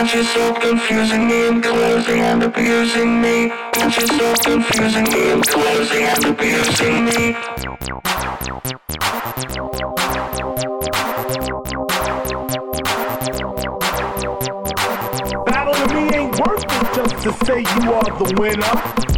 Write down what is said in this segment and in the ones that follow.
Aren't you so confusing me and closing and abusing me? Aren't you so confusing me and closing and abusing me? Battle to me ain't worth it just to say you are the winner.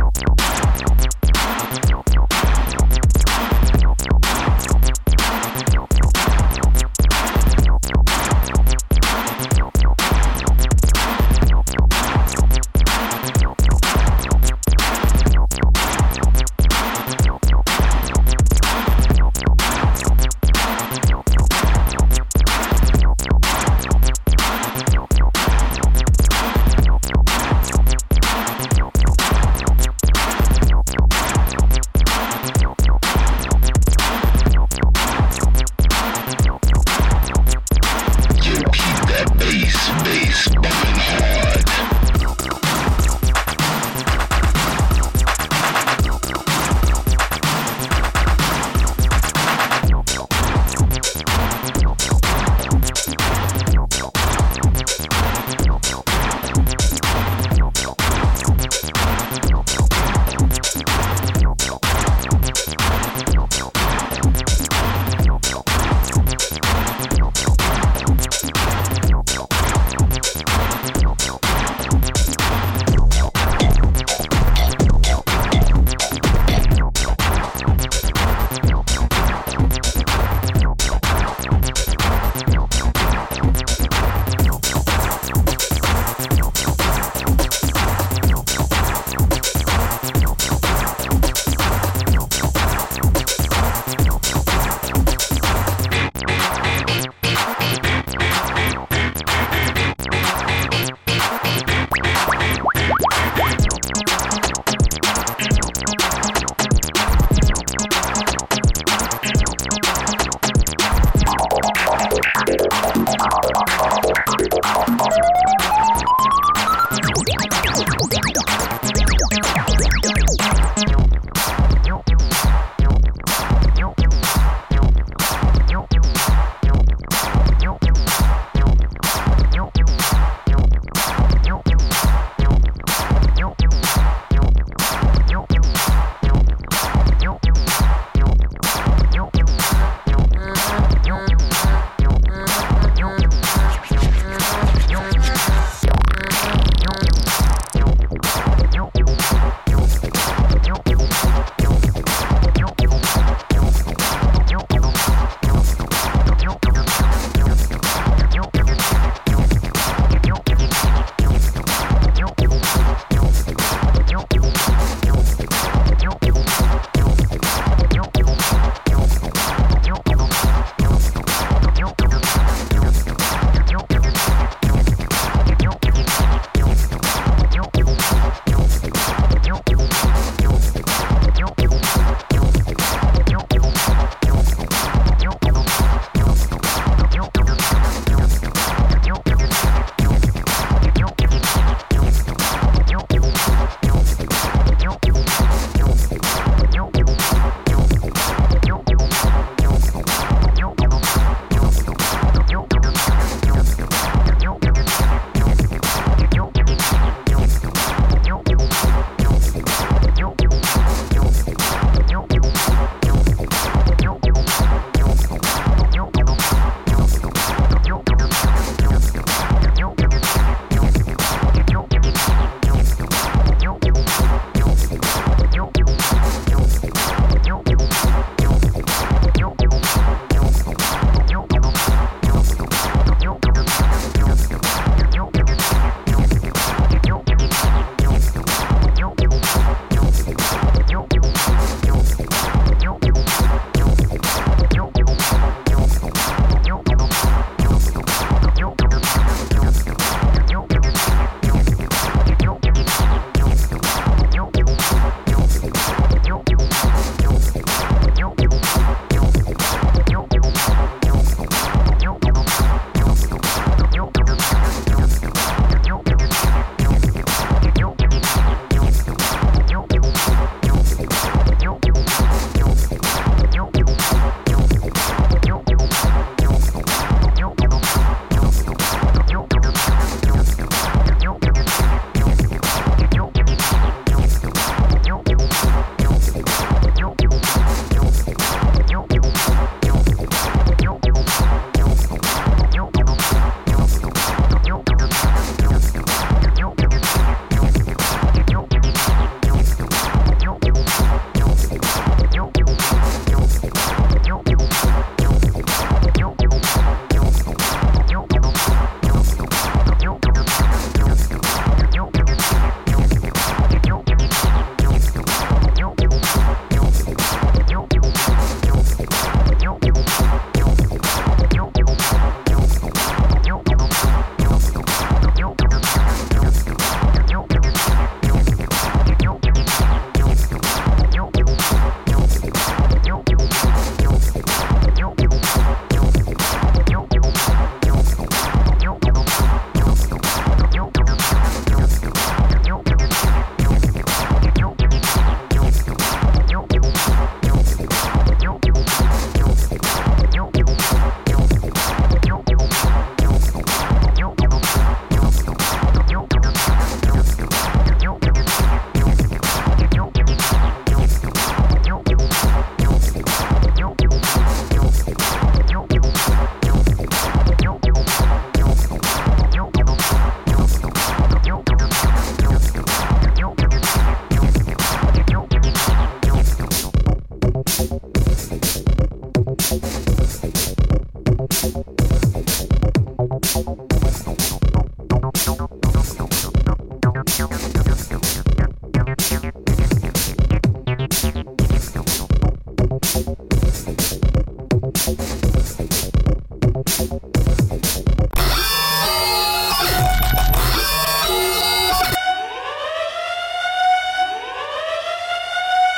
フィーバー。